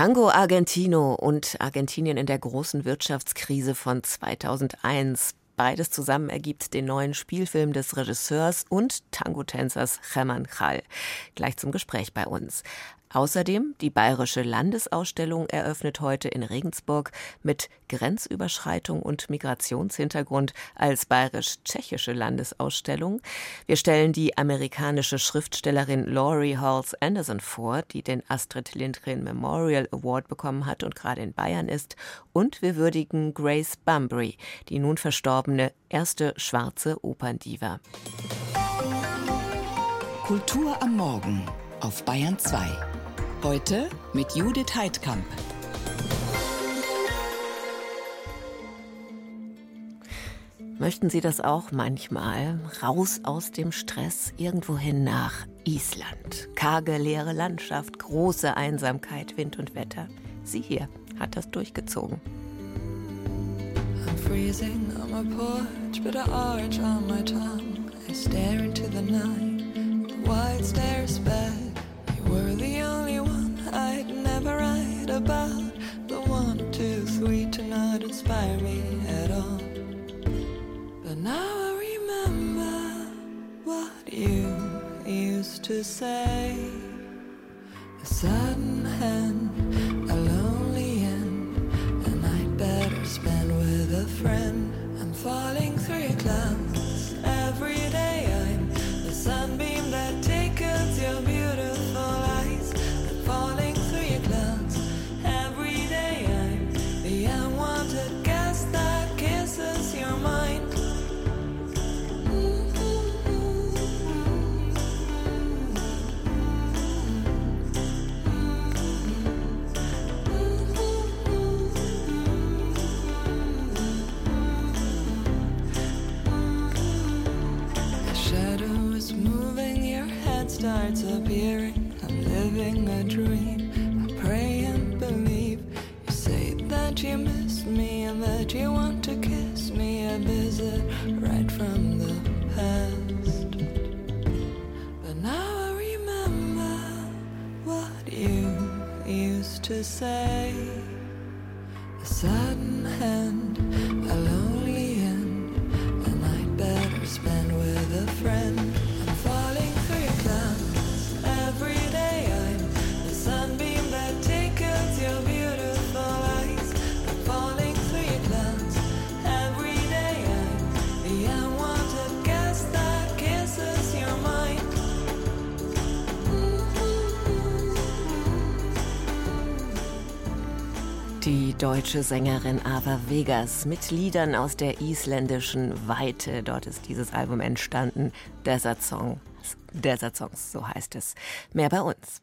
Tango Argentino und Argentinien in der großen Wirtschaftskrise von 2001. Beides zusammen ergibt den neuen Spielfilm des Regisseurs und Tango-Tänzers Hermann Chal. Gleich zum Gespräch bei uns. Außerdem die Bayerische Landesausstellung eröffnet heute in Regensburg mit Grenzüberschreitung und Migrationshintergrund als bayerisch-tschechische Landesausstellung. Wir stellen die amerikanische Schriftstellerin Laurie Halls Anderson vor, die den Astrid Lindgren Memorial Award bekommen hat und gerade in Bayern ist. Und wir würdigen Grace Bunbury, die nun verstorbene erste schwarze Operndiva. Kultur am Morgen auf Bayern 2. Heute mit Judith Heidkamp. Möchten Sie das auch manchmal? Raus aus dem Stress, irgendwohin nach Island. Karge, leere Landschaft, große Einsamkeit, Wind und Wetter. Sie hier hat das durchgezogen. I'm freezing on my porch, but I arch on my tongue. I stare into the night, wide stares back. You were the only I'd never write about the one, two, three to not inspire me at all. But now I remember what you used to say. A sudden hand, a lonely end, a night better spent with a friend. Deutsche Sängerin Ava Vegas mit Liedern aus der isländischen Weite. Dort ist dieses Album entstanden. Desert Song. Desert Songs, so heißt es. Mehr bei uns.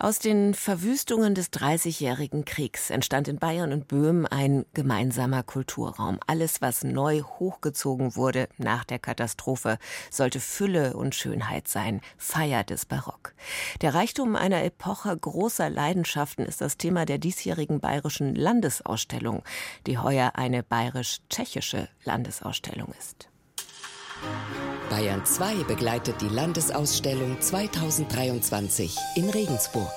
Aus den Verwüstungen des Dreißigjährigen Kriegs entstand in Bayern und Böhmen ein gemeinsamer Kulturraum. Alles, was neu hochgezogen wurde nach der Katastrophe, sollte Fülle und Schönheit sein, Feier des Barock. Der Reichtum einer Epoche großer Leidenschaften ist das Thema der diesjährigen bayerischen Landesausstellung, die heuer eine bayerisch-tschechische Landesausstellung ist. Bayern 2 begleitet die Landesausstellung 2023 in Regensburg.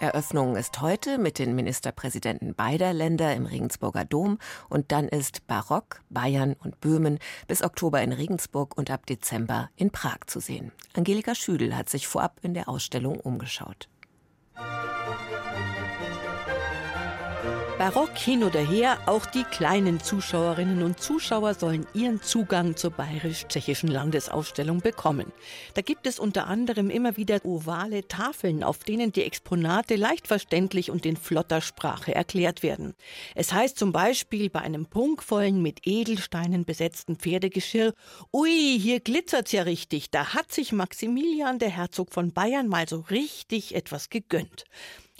Eröffnung ist heute mit den Ministerpräsidenten beider Länder im Regensburger Dom und dann ist Barock, Bayern und Böhmen bis Oktober in Regensburg und ab Dezember in Prag zu sehen. Angelika Schüdel hat sich vorab in der Ausstellung umgeschaut. Barock hin oder her, auch die kleinen Zuschauerinnen und Zuschauer sollen ihren Zugang zur bayerisch-tschechischen Landesausstellung bekommen. Da gibt es unter anderem immer wieder ovale Tafeln, auf denen die Exponate leicht verständlich und in flotter Sprache erklärt werden. Es heißt zum Beispiel bei einem prunkvollen, mit Edelsteinen besetzten Pferdegeschirr, ui, hier glitzert's ja richtig, da hat sich Maximilian, der Herzog von Bayern, mal so richtig etwas gegönnt.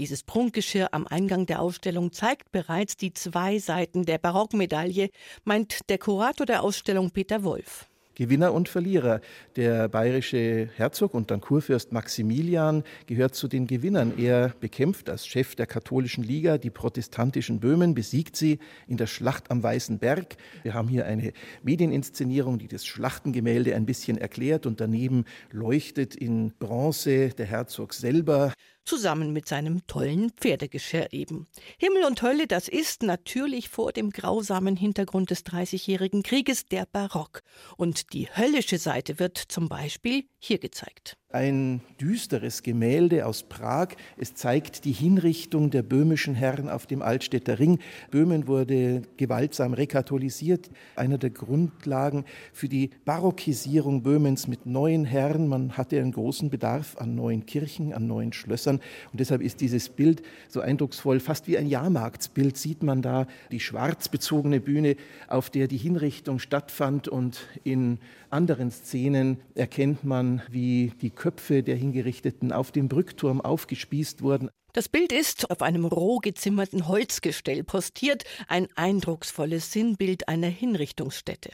Dieses Prunkgeschirr am Eingang der Ausstellung zeigt bereits die zwei Seiten der Barockmedaille, meint der Kurator der Ausstellung Peter Wolf. Gewinner und Verlierer. Der bayerische Herzog und dann Kurfürst Maximilian gehört zu den Gewinnern. Er bekämpft als Chef der katholischen Liga die protestantischen Böhmen, besiegt sie in der Schlacht am Weißen Berg. Wir haben hier eine Medieninszenierung, die das Schlachtengemälde ein bisschen erklärt und daneben leuchtet in Bronze der Herzog selber. Zusammen mit seinem tollen Pferdegeschirr eben. Himmel und Hölle, das ist natürlich vor dem grausamen Hintergrund des Dreißigjährigen Krieges der Barock. Und die höllische Seite wird zum Beispiel hier gezeigt ein düsteres Gemälde aus Prag. Es zeigt die Hinrichtung der böhmischen Herren auf dem Altstädter Ring. Böhmen wurde gewaltsam rekatholisiert. Einer der Grundlagen für die Barockisierung Böhmens mit neuen Herren. Man hatte einen großen Bedarf an neuen Kirchen, an neuen Schlössern. Und deshalb ist dieses Bild so eindrucksvoll. Fast wie ein Jahrmarktsbild sieht man da die schwarz bezogene Bühne, auf der die Hinrichtung stattfand. Und in anderen Szenen erkennt man, wie die Köpfe der Hingerichteten auf dem Brückturm aufgespießt wurden. Das Bild ist auf einem roh gezimmerten Holzgestell postiert, ein eindrucksvolles Sinnbild einer Hinrichtungsstätte.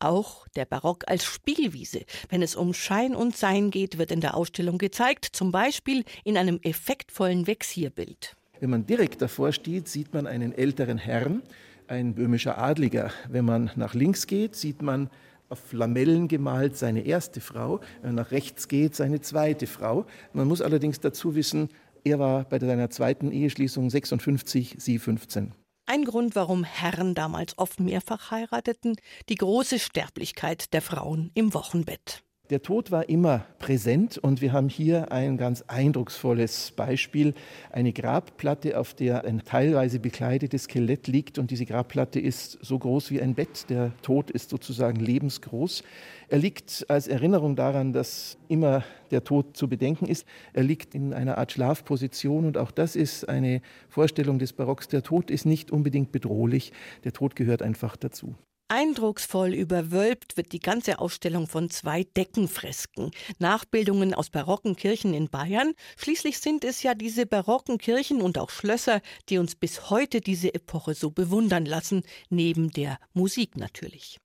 Auch der Barock als Spielwiese, wenn es um Schein und Sein geht, wird in der Ausstellung gezeigt, zum Beispiel in einem effektvollen Vexierbild. Wenn man direkt davor steht, sieht man einen älteren Herrn, ein böhmischer Adliger. Wenn man nach links geht, sieht man auf Lamellen gemalt seine erste Frau, nach rechts geht, seine zweite Frau. Man muss allerdings dazu wissen, er war bei seiner zweiten Eheschließung 56, sie 15. Ein Grund, warum Herren damals oft mehrfach heirateten, die große Sterblichkeit der Frauen im Wochenbett. Der Tod war immer präsent und wir haben hier ein ganz eindrucksvolles Beispiel, eine Grabplatte, auf der ein teilweise bekleidetes Skelett liegt und diese Grabplatte ist so groß wie ein Bett. Der Tod ist sozusagen lebensgroß. Er liegt als Erinnerung daran, dass immer der Tod zu bedenken ist. Er liegt in einer Art Schlafposition und auch das ist eine Vorstellung des Barocks. Der Tod ist nicht unbedingt bedrohlich, der Tod gehört einfach dazu. Eindrucksvoll überwölbt wird die ganze Ausstellung von zwei Deckenfresken, Nachbildungen aus barocken Kirchen in Bayern. Schließlich sind es ja diese barocken Kirchen und auch Schlösser, die uns bis heute diese Epoche so bewundern lassen, neben der Musik natürlich.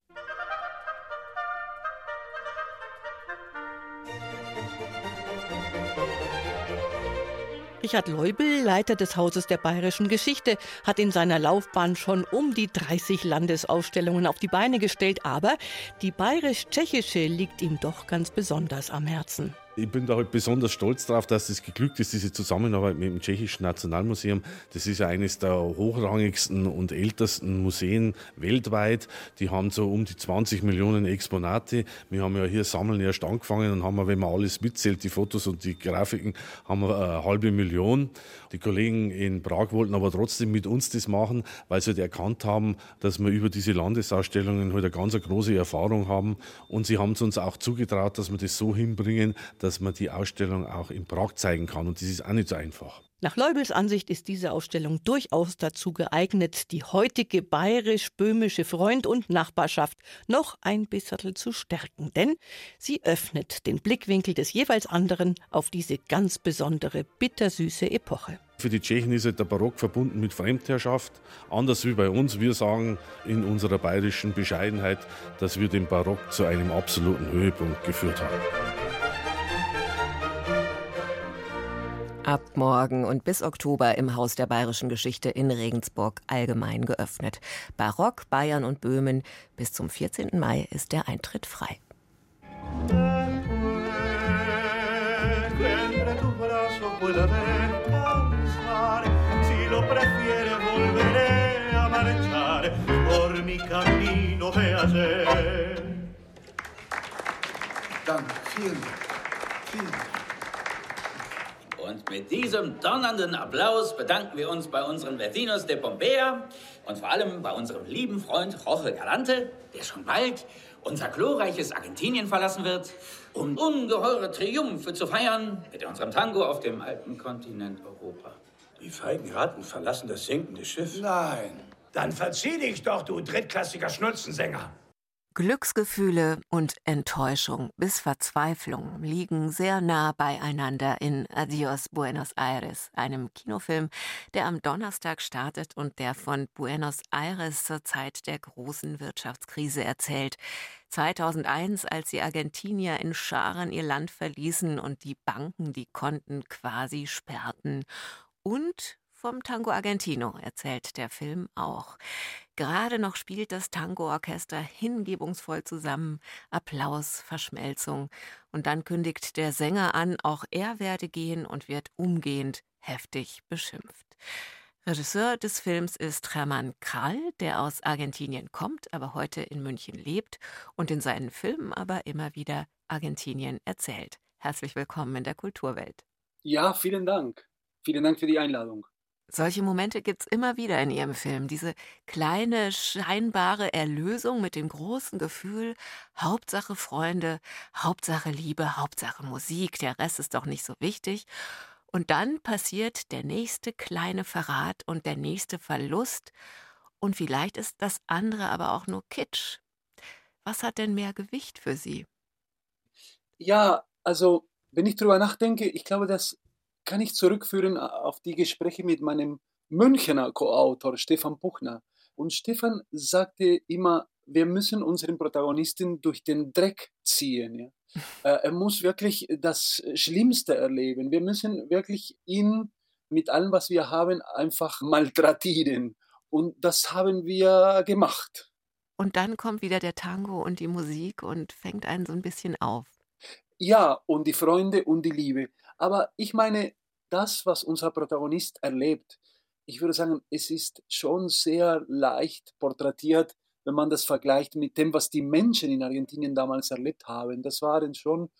Richard Leubel, Leiter des Hauses der bayerischen Geschichte, hat in seiner Laufbahn schon um die 30 Landesausstellungen auf die Beine gestellt, aber die bayerisch-tschechische liegt ihm doch ganz besonders am Herzen ich bin da halt besonders stolz darauf, dass es geglückt ist, diese Zusammenarbeit mit dem Tschechischen Nationalmuseum. Das ist ja eines der hochrangigsten und ältesten Museen weltweit. Die haben so um die 20 Millionen Exponate. Wir haben ja hier Sammeln erst angefangen und haben, wenn man alles mitzählt, die Fotos und die Grafiken, haben wir eine halbe Million. Die Kollegen in Prag wollten aber trotzdem mit uns das machen, weil sie halt erkannt haben, dass wir über diese Landesausstellungen halt eine ganz große Erfahrung haben. Und sie haben es uns auch zugetraut, dass wir das so hinbringen, dass dass man die Ausstellung auch in Prag zeigen kann. Und das ist auch nicht so einfach. Nach Leubels Ansicht ist diese Ausstellung durchaus dazu geeignet, die heutige bayerisch-böhmische Freund- und Nachbarschaft noch ein bisschen zu stärken. Denn sie öffnet den Blickwinkel des jeweils anderen auf diese ganz besondere, bittersüße Epoche. Für die Tschechen ist halt der Barock verbunden mit Fremdherrschaft. Anders wie bei uns. Wir sagen in unserer bayerischen Bescheidenheit, dass wir den Barock zu einem absoluten Höhepunkt geführt haben. Ab morgen und bis Oktober im Haus der bayerischen Geschichte in Regensburg allgemein geöffnet. Barock, Bayern und Böhmen. Bis zum 14. Mai ist der Eintritt frei. Danke, vielen Dank. Vielen Dank. Und mit diesem donnernden Applaus bedanken wir uns bei unseren Vecinos de Pompea und vor allem bei unserem lieben Freund Jorge Galante, der schon bald unser glorreiches Argentinien verlassen wird, um ungeheure Triumphe zu feiern mit unserem Tango auf dem alten Kontinent Europa. Die feigen Ratten verlassen das sinkende Schiff. Nein. Dann verzieh dich doch, du drittklassiger Schnulzensänger. Glücksgefühle und Enttäuschung bis Verzweiflung liegen sehr nah beieinander in Adios Buenos Aires, einem Kinofilm, der am Donnerstag startet und der von Buenos Aires zur Zeit der großen Wirtschaftskrise erzählt. 2001, als die Argentinier in Scharen ihr Land verließen und die Banken die Konten quasi sperrten. Und vom Tango Argentino erzählt der Film auch. Gerade noch spielt das Tango-Orchester hingebungsvoll zusammen. Applaus, Verschmelzung. Und dann kündigt der Sänger an, auch er werde gehen und wird umgehend heftig beschimpft. Regisseur des Films ist Hermann Krall, der aus Argentinien kommt, aber heute in München lebt und in seinen Filmen aber immer wieder Argentinien erzählt. Herzlich willkommen in der Kulturwelt. Ja, vielen Dank. Vielen Dank für die Einladung. Solche Momente gibt es immer wieder in Ihrem Film. Diese kleine, scheinbare Erlösung mit dem großen Gefühl, Hauptsache Freunde, Hauptsache Liebe, Hauptsache Musik, der Rest ist doch nicht so wichtig. Und dann passiert der nächste kleine Verrat und der nächste Verlust. Und vielleicht ist das andere aber auch nur Kitsch. Was hat denn mehr Gewicht für Sie? Ja, also wenn ich darüber nachdenke, ich glaube, das kann ich zurückführen auf die Gespräche mit meinem Münchener Co-Autor Stefan Buchner. Und Stefan sagte immer, wir müssen unseren Protagonisten durch den Dreck ziehen. Ja? Äh, er muss wirklich das Schlimmste erleben. Wir müssen wirklich ihn mit allem, was wir haben, einfach malträtieren. Und das haben wir gemacht. Und dann kommt wieder der Tango und die Musik und fängt einen so ein bisschen auf. Ja, und die Freunde und die Liebe. Aber ich meine, das, was unser Protagonist erlebt, ich würde sagen, es ist schon sehr leicht porträtiert wenn man das vergleicht mit dem, was die Menschen in Argentinien damals erlebt haben. Das waren schon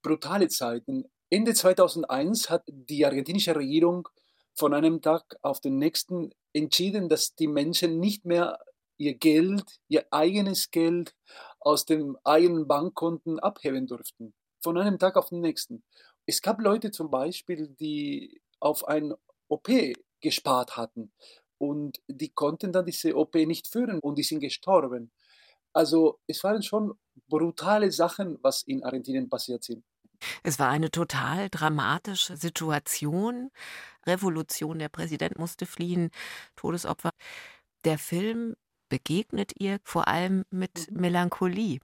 brutale Zeiten. Ende 2001 hat die argentinische Regierung von einem Tag auf den nächsten entschieden, dass die Menschen nicht mehr ihr Geld, ihr eigenes Geld aus dem eigenen Bankkonten abheben durften. Von einem Tag auf den nächsten. Es gab Leute zum Beispiel, die auf ein OP gespart hatten und die konnten dann diese OP nicht führen und die sind gestorben. Also es waren schon brutale Sachen, was in Argentinien passiert sind. Es war eine total dramatische Situation. Revolution, der Präsident musste fliehen, Todesopfer. Der Film begegnet ihr vor allem mit mhm. Melancholie.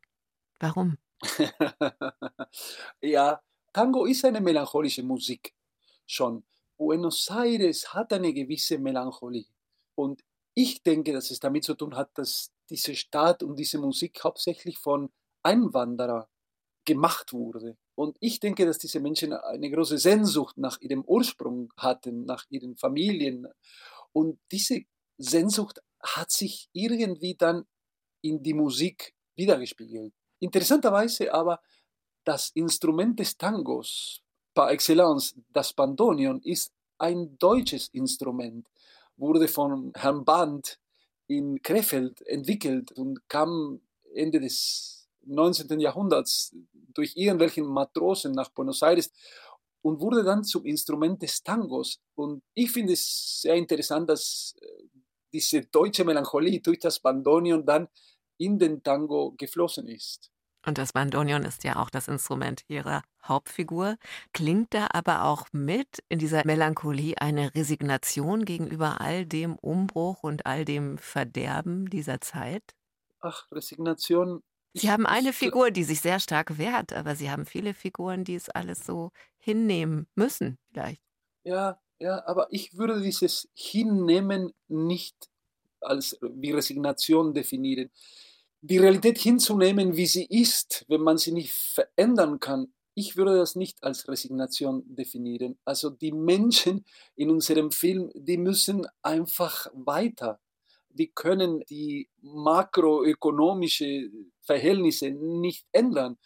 Warum? ja, Tango ist eine melancholische Musik schon. Buenos Aires hat eine gewisse Melancholie. Und ich denke, dass es damit zu tun hat, dass diese Stadt und diese Musik hauptsächlich von Einwanderern gemacht wurde. Und ich denke, dass diese Menschen eine große Sehnsucht nach ihrem Ursprung hatten, nach ihren Familien. Und diese Sehnsucht hat sich irgendwie dann in die Musik wiedergespiegelt. Interessanterweise aber, das Instrument des Tangos par excellence, das Bandonion, ist ein deutsches Instrument wurde von Herrn Band in Krefeld entwickelt und kam Ende des 19. Jahrhunderts durch irgendwelchen Matrosen nach Buenos Aires und wurde dann zum Instrument des Tangos. Und ich finde es sehr interessant, dass äh, diese deutsche Melancholie durch das Bandonion dann in den Tango geflossen ist. Und das Bandonion ist ja auch das Instrument ihrer Hauptfigur. Klingt da aber auch mit in dieser Melancholie eine Resignation gegenüber all dem Umbruch und all dem Verderben dieser Zeit? Ach, Resignation. Sie haben eine Figur, die sich sehr stark wehrt, aber Sie haben viele Figuren, die es alles so hinnehmen müssen, vielleicht. Ja, ja, aber ich würde dieses Hinnehmen nicht als wie Resignation definieren die Realität hinzunehmen, wie sie ist, wenn man sie nicht verändern kann, ich würde das nicht als Resignation definieren. Also die Menschen in unserem Film, die müssen einfach weiter. Die können die makroökonomischen Verhältnisse nicht ändern.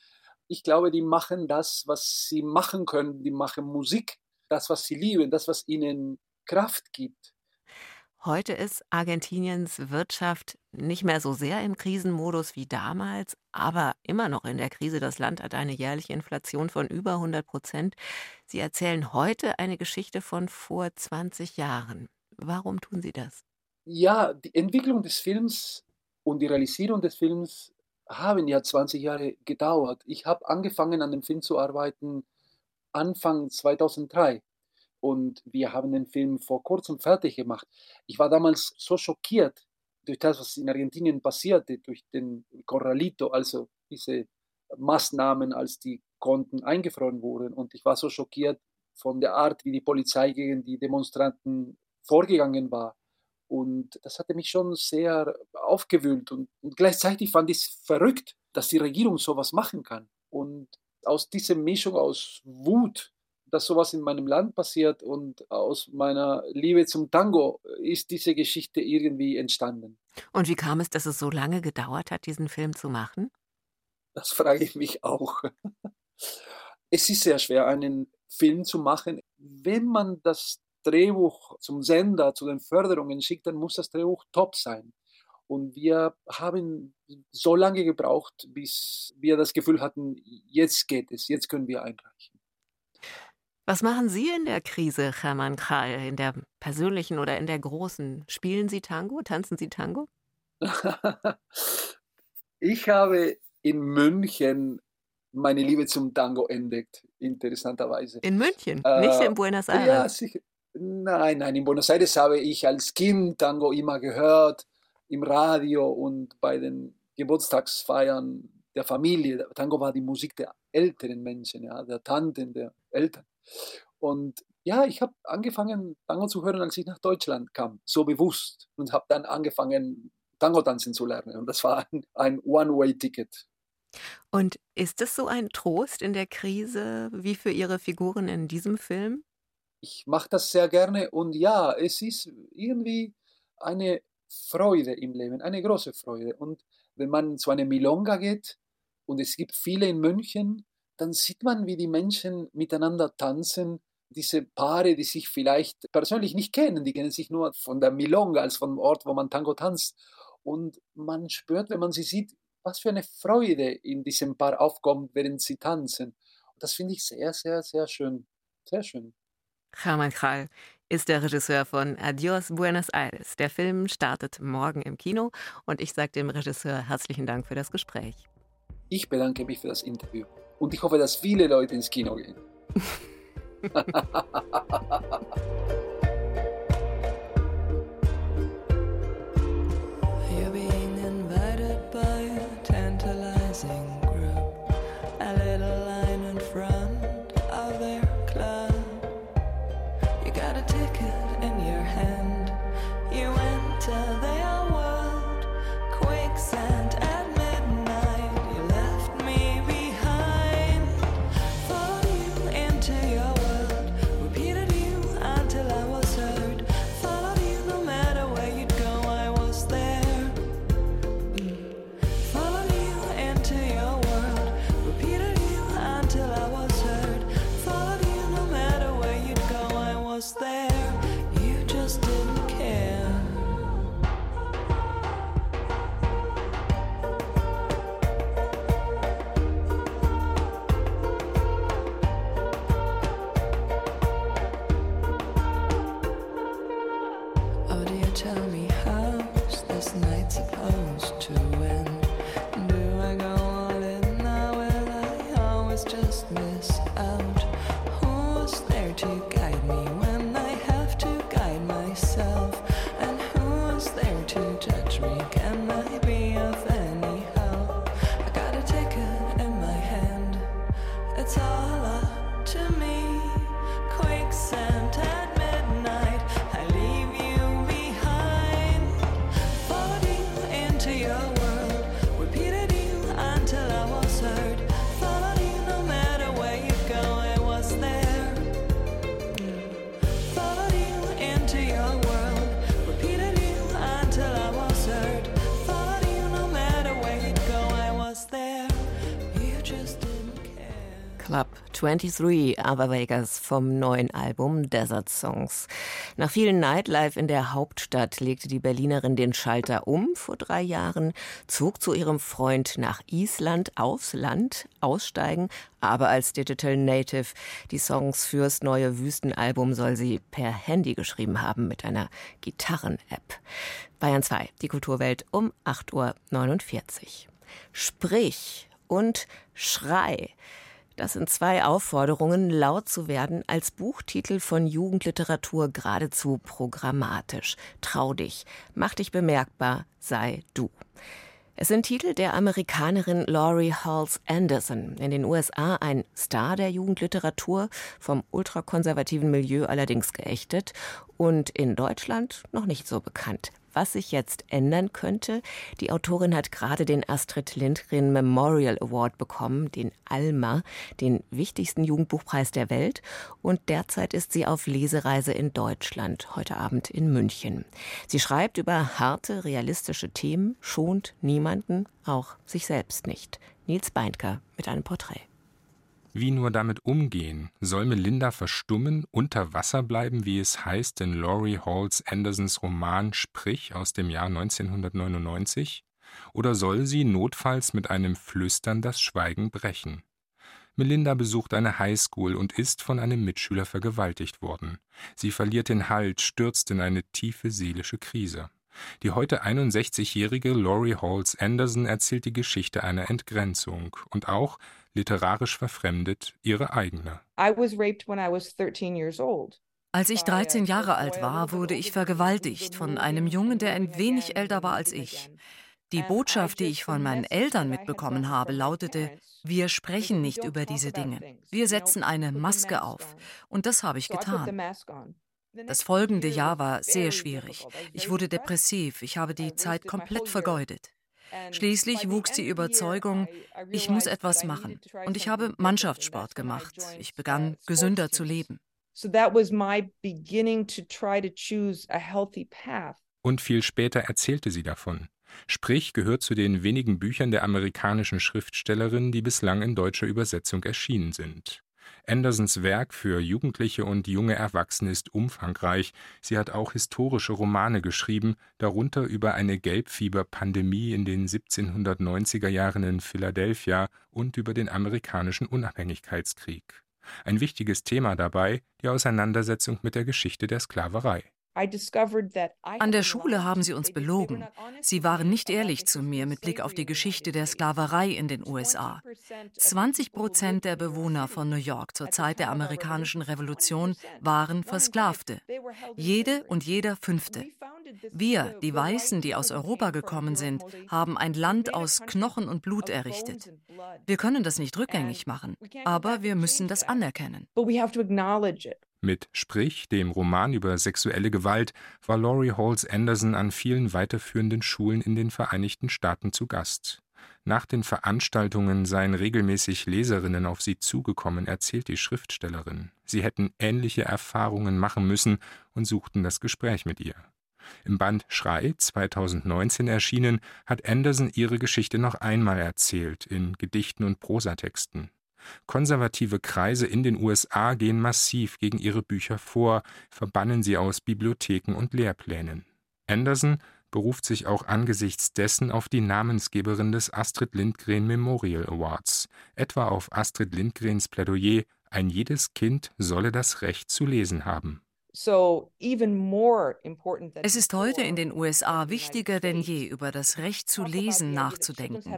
Ich glaube, die machen das, was sie machen können. Die machen Musik, das, was sie lieben, das, was ihnen Kraft gibt. Heute ist Argentiniens Wirtschaft nicht mehr so sehr im Krisenmodus wie damals, aber immer noch in der Krise. Das Land hat eine jährliche Inflation von über 100 Prozent. Sie erzählen heute eine Geschichte von vor 20 Jahren. Warum tun Sie das? Ja, die Entwicklung des Films und die Realisierung des Films haben ja 20 Jahre gedauert. Ich habe angefangen, an dem Film zu arbeiten Anfang 2003 und wir haben den Film vor kurzem fertig gemacht. Ich war damals so schockiert durch das, was in Argentinien passierte, durch den Corralito, also diese Maßnahmen, als die Konten eingefroren wurden. Und ich war so schockiert von der Art, wie die Polizei gegen die Demonstranten vorgegangen war. Und das hatte mich schon sehr aufgewühlt. Und, und gleichzeitig fand ich es verrückt, dass die Regierung sowas machen kann. Und aus dieser Mischung aus Wut, dass sowas in meinem Land passiert und aus meiner Liebe zum Tango ist diese Geschichte irgendwie entstanden. Und wie kam es, dass es so lange gedauert hat, diesen Film zu machen? Das frage ich mich auch. Es ist sehr schwer, einen Film zu machen. Wenn man das Drehbuch zum Sender, zu den Förderungen schickt, dann muss das Drehbuch top sein. Und wir haben so lange gebraucht, bis wir das Gefühl hatten, jetzt geht es, jetzt können wir einreichen. Was machen Sie in der Krise, Hermann Krall, in der persönlichen oder in der großen? Spielen Sie Tango? Tanzen Sie Tango? ich habe in München meine Liebe zum Tango entdeckt, interessanterweise. In München, äh, nicht in Buenos Aires? Ja, sicher. Nein, nein, in Buenos Aires habe ich als Kind Tango immer gehört, im Radio und bei den Geburtstagsfeiern der Familie. Tango war die Musik der älteren Menschen, ja, der Tanten, der Eltern. Und ja, ich habe angefangen, Tango zu hören, als ich nach Deutschland kam, so bewusst. Und habe dann angefangen, Tango tanzen zu lernen. Und das war ein, ein One-Way-Ticket. Und ist es so ein Trost in der Krise wie für Ihre Figuren in diesem Film? Ich mache das sehr gerne und ja, es ist irgendwie eine Freude im Leben, eine große Freude. Und wenn man zu einer Milonga geht und es gibt viele in München, dann sieht man, wie die Menschen miteinander tanzen. Diese Paare, die sich vielleicht persönlich nicht kennen, die kennen sich nur von der Milonga als vom Ort, wo man Tango tanzt. Und man spürt, wenn man sie sieht, was für eine Freude in diesem Paar aufkommt, während sie tanzen. Und das finde ich sehr, sehr, sehr schön. Sehr schön. Hermann Krall ist der Regisseur von Adios Buenos Aires. Der Film startet morgen im Kino und ich sage dem Regisseur herzlichen Dank für das Gespräch. Ich bedanke mich für das Interview und ich hoffe, dass viele Leute ins Kino gehen. 23 Other Vegas vom neuen Album Desert Songs. Nach vielen Nightlife in der Hauptstadt legte die Berlinerin den Schalter um vor drei Jahren, zog zu ihrem Freund nach Island aufs Land, aussteigen, aber als Digital Native. Die Songs fürs neue Wüstenalbum soll sie per Handy geschrieben haben mit einer Gitarren-App. Bayern 2, die Kulturwelt um 8.49 Uhr. Sprich und Schrei. Das sind zwei Aufforderungen, laut zu werden, als Buchtitel von Jugendliteratur geradezu programmatisch. Trau dich, mach dich bemerkbar, sei du. Es sind Titel der Amerikanerin Laurie Halls Anderson, in den USA ein Star der Jugendliteratur, vom ultrakonservativen Milieu allerdings geächtet und in Deutschland noch nicht so bekannt was sich jetzt ändern könnte. Die Autorin hat gerade den Astrid Lindgren Memorial Award bekommen, den ALMA, den wichtigsten Jugendbuchpreis der Welt. Und derzeit ist sie auf Lesereise in Deutschland, heute Abend in München. Sie schreibt über harte, realistische Themen, schont niemanden, auch sich selbst nicht. Nils Beindker mit einem Porträt. Wie nur damit umgehen? Soll Melinda verstummen, unter Wasser bleiben, wie es heißt in Laurie Halls Andersons Roman Sprich aus dem Jahr 1999? Oder soll sie notfalls mit einem Flüstern das Schweigen brechen? Melinda besucht eine Highschool und ist von einem Mitschüler vergewaltigt worden. Sie verliert den Halt, stürzt in eine tiefe seelische Krise. Die heute 61-jährige Laurie Halls Anderson erzählt die Geschichte einer Entgrenzung und auch, literarisch verfremdet, ihre eigene. Als ich 13 Jahre alt war, wurde ich vergewaltigt von einem Jungen, der ein wenig älter war als ich. Die Botschaft, die ich von meinen Eltern mitbekommen habe, lautete, wir sprechen nicht über diese Dinge. Wir setzen eine Maske auf. Und das habe ich getan. Das folgende Jahr war sehr schwierig. Ich wurde depressiv. Ich habe die Zeit komplett vergeudet. Schließlich wuchs die Überzeugung, ich muss etwas machen. Und ich habe Mannschaftssport gemacht. Ich begann, gesünder zu leben. Und viel später erzählte sie davon. Sprich gehört zu den wenigen Büchern der amerikanischen Schriftstellerin, die bislang in deutscher Übersetzung erschienen sind. Andersons Werk für Jugendliche und junge Erwachsene ist umfangreich. Sie hat auch historische Romane geschrieben, darunter über eine Gelbfieberpandemie in den 1790er Jahren in Philadelphia und über den amerikanischen Unabhängigkeitskrieg. Ein wichtiges Thema dabei die Auseinandersetzung mit der Geschichte der Sklaverei. An der Schule haben sie uns belogen. Sie waren nicht ehrlich zu mir mit Blick auf die Geschichte der Sklaverei in den USA. 20 Prozent der Bewohner von New York zur Zeit der amerikanischen Revolution waren Versklavte. Jede und jeder Fünfte. Wir, die Weißen, die aus Europa gekommen sind, haben ein Land aus Knochen und Blut errichtet. Wir können das nicht rückgängig machen, aber wir müssen das anerkennen. Mit Sprich, dem Roman über sexuelle Gewalt, war Laurie Halls Anderson an vielen weiterführenden Schulen in den Vereinigten Staaten zu Gast. Nach den Veranstaltungen seien regelmäßig Leserinnen auf sie zugekommen, erzählt die Schriftstellerin. Sie hätten ähnliche Erfahrungen machen müssen und suchten das Gespräch mit ihr. Im Band Schrei, 2019 erschienen, hat Anderson ihre Geschichte noch einmal erzählt, in Gedichten und Prosatexten. Konservative Kreise in den USA gehen massiv gegen ihre Bücher vor, verbannen sie aus Bibliotheken und Lehrplänen. Anderson beruft sich auch angesichts dessen auf die Namensgeberin des Astrid Lindgren Memorial Awards, etwa auf Astrid Lindgrens Plädoyer Ein jedes Kind solle das Recht zu lesen haben. Es ist heute in den USA wichtiger denn je, über das Recht zu lesen nachzudenken.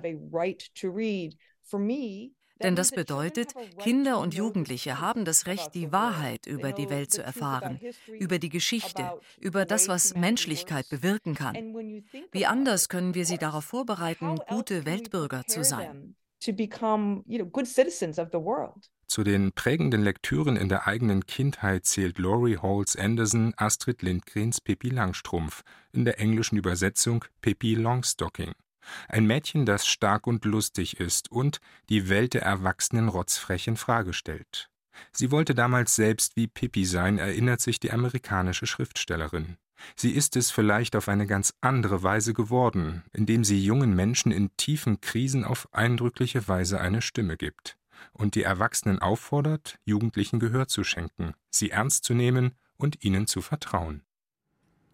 Denn das bedeutet, Kinder und Jugendliche haben das Recht, die Wahrheit über die Welt zu erfahren, über die Geschichte, über das, was Menschlichkeit bewirken kann. Wie anders können wir sie darauf vorbereiten, gute Weltbürger zu sein? Zu den prägenden Lektüren in der eigenen Kindheit zählt Laurie Halls Anderson Astrid Lindgrens Pippi Langstrumpf, in der englischen Übersetzung Pippi Longstocking. Ein Mädchen, das stark und lustig ist und die Welt der Erwachsenen rotzfrech in Frage stellt. Sie wollte damals selbst wie Pippi sein, erinnert sich die amerikanische Schriftstellerin. Sie ist es vielleicht auf eine ganz andere Weise geworden, indem sie jungen Menschen in tiefen Krisen auf eindrückliche Weise eine Stimme gibt und die Erwachsenen auffordert, Jugendlichen Gehör zu schenken, sie ernst zu nehmen und ihnen zu vertrauen.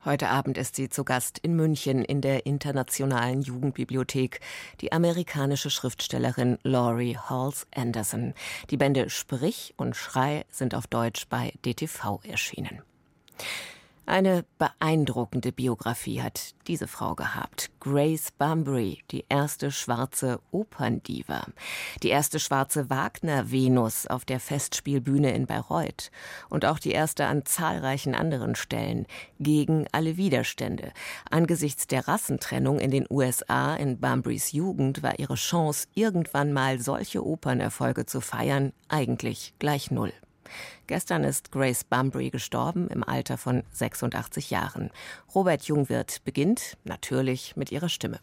Heute Abend ist sie zu Gast in München in der Internationalen Jugendbibliothek, die amerikanische Schriftstellerin Laurie Halls Anderson. Die Bände Sprich und Schrei sind auf Deutsch bei DTV erschienen. Eine beeindruckende Biografie hat diese Frau gehabt. Grace Bunbury, die erste schwarze Operndiva. Die erste schwarze Wagner-Venus auf der Festspielbühne in Bayreuth. Und auch die erste an zahlreichen anderen Stellen. Gegen alle Widerstände. Angesichts der Rassentrennung in den USA in Bunburys Jugend war ihre Chance, irgendwann mal solche Opernerfolge zu feiern, eigentlich gleich null. Gestern ist Grace Bunbury gestorben im Alter von 86 Jahren. Robert Jungwirth beginnt natürlich mit ihrer Stimme.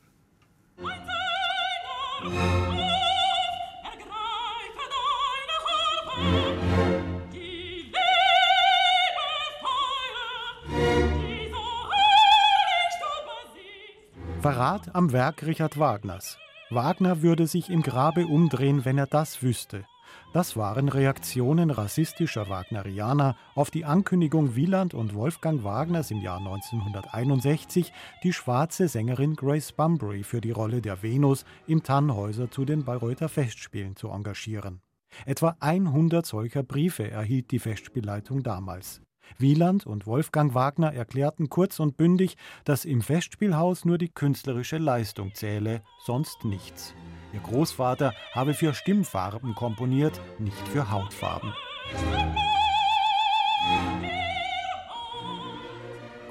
Verrat am Werk Richard Wagners. Wagner würde sich im Grabe umdrehen, wenn er das wüsste. Das waren Reaktionen rassistischer Wagnerianer auf die Ankündigung Wieland und Wolfgang Wagners im Jahr 1961, die schwarze Sängerin Grace Bunbury für die Rolle der Venus im Tannhäuser zu den Bayreuther Festspielen zu engagieren. Etwa 100 solcher Briefe erhielt die Festspielleitung damals. Wieland und Wolfgang Wagner erklärten kurz und bündig, dass im Festspielhaus nur die künstlerische Leistung zähle, sonst nichts. Ihr Großvater habe für Stimmfarben komponiert, nicht für Hautfarben.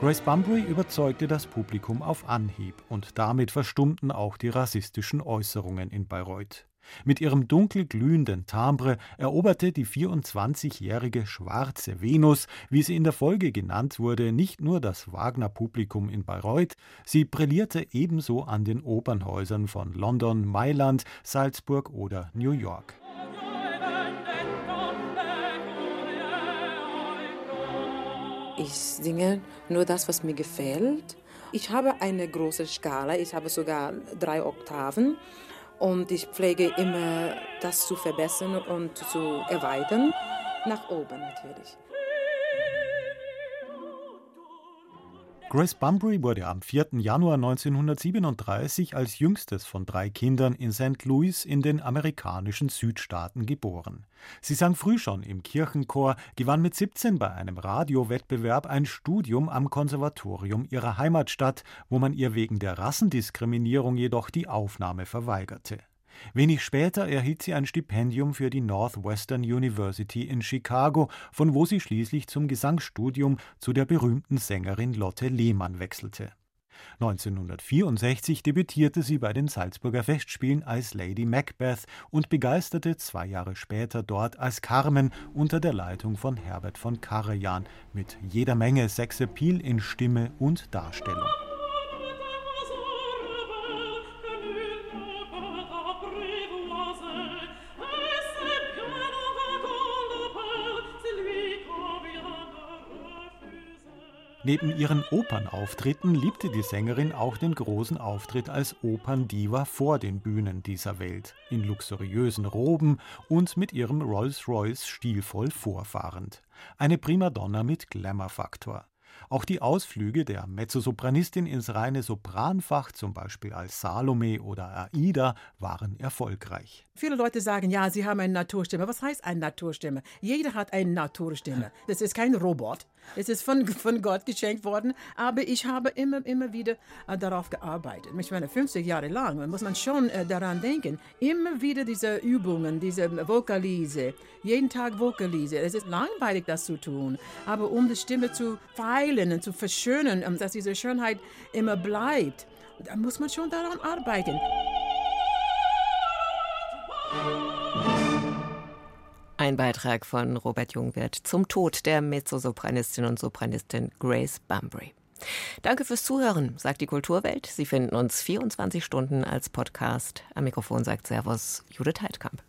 Grace Bunbury überzeugte das Publikum auf Anhieb und damit verstummten auch die rassistischen Äußerungen in Bayreuth. Mit ihrem dunkel glühenden Timbre eroberte die 24-jährige Schwarze Venus, wie sie in der Folge genannt wurde, nicht nur das Wagner-Publikum in Bayreuth, sie brillierte ebenso an den Opernhäusern von London, Mailand, Salzburg oder New York. Ich singe nur das, was mir gefällt. Ich habe eine große Skala, ich habe sogar drei Oktaven. Und ich pflege immer, das zu verbessern und zu erweitern. Nach oben natürlich. Grace Bunbury wurde am 4. Januar 1937 als jüngstes von drei Kindern in St. Louis in den amerikanischen Südstaaten geboren. Sie sang früh schon im Kirchenchor, gewann mit 17 bei einem Radiowettbewerb ein Studium am Konservatorium ihrer Heimatstadt, wo man ihr wegen der Rassendiskriminierung jedoch die Aufnahme verweigerte. Wenig später erhielt sie ein Stipendium für die Northwestern University in Chicago, von wo sie schließlich zum Gesangsstudium zu der berühmten Sängerin Lotte Lehmann wechselte. 1964 debütierte sie bei den Salzburger Festspielen als Lady Macbeth und begeisterte zwei Jahre später dort als Carmen unter der Leitung von Herbert von Karajan mit jeder Menge Sexappeal in Stimme und Darstellung. Neben ihren Opernauftritten liebte die Sängerin auch den großen Auftritt als Operndiva vor den Bühnen dieser Welt, in luxuriösen Roben und mit ihrem Rolls-Royce stilvoll vorfahrend. Eine Primadonna mit Glamour-Faktor. Auch die Ausflüge der Mezzosopranistin ins reine Sopranfach, zum Beispiel als Salome oder Aida, waren erfolgreich. Viele Leute sagen, ja, sie haben eine Naturstimme. Was heißt eine Naturstimme? Jeder hat eine Naturstimme. Das ist kein Robot. Es ist von, von Gott geschenkt worden. Aber ich habe immer, immer wieder äh, darauf gearbeitet. Ich meine, 50 Jahre lang muss man schon äh, daran denken. Immer wieder diese Übungen, diese Vokalise. Jeden Tag Vokalise. Es ist langweilig, das zu tun. Aber um die Stimme zu feilen und zu verschönern, um, dass diese Schönheit immer bleibt, da muss man schon daran arbeiten. Ein Beitrag von Robert Jungwirth zum Tod der Mezzosopranistin und Sopranistin Grace Bunbury. Danke fürs Zuhören, sagt die Kulturwelt. Sie finden uns 24 Stunden als Podcast. Am Mikrofon sagt Servus Judith Heidkamp.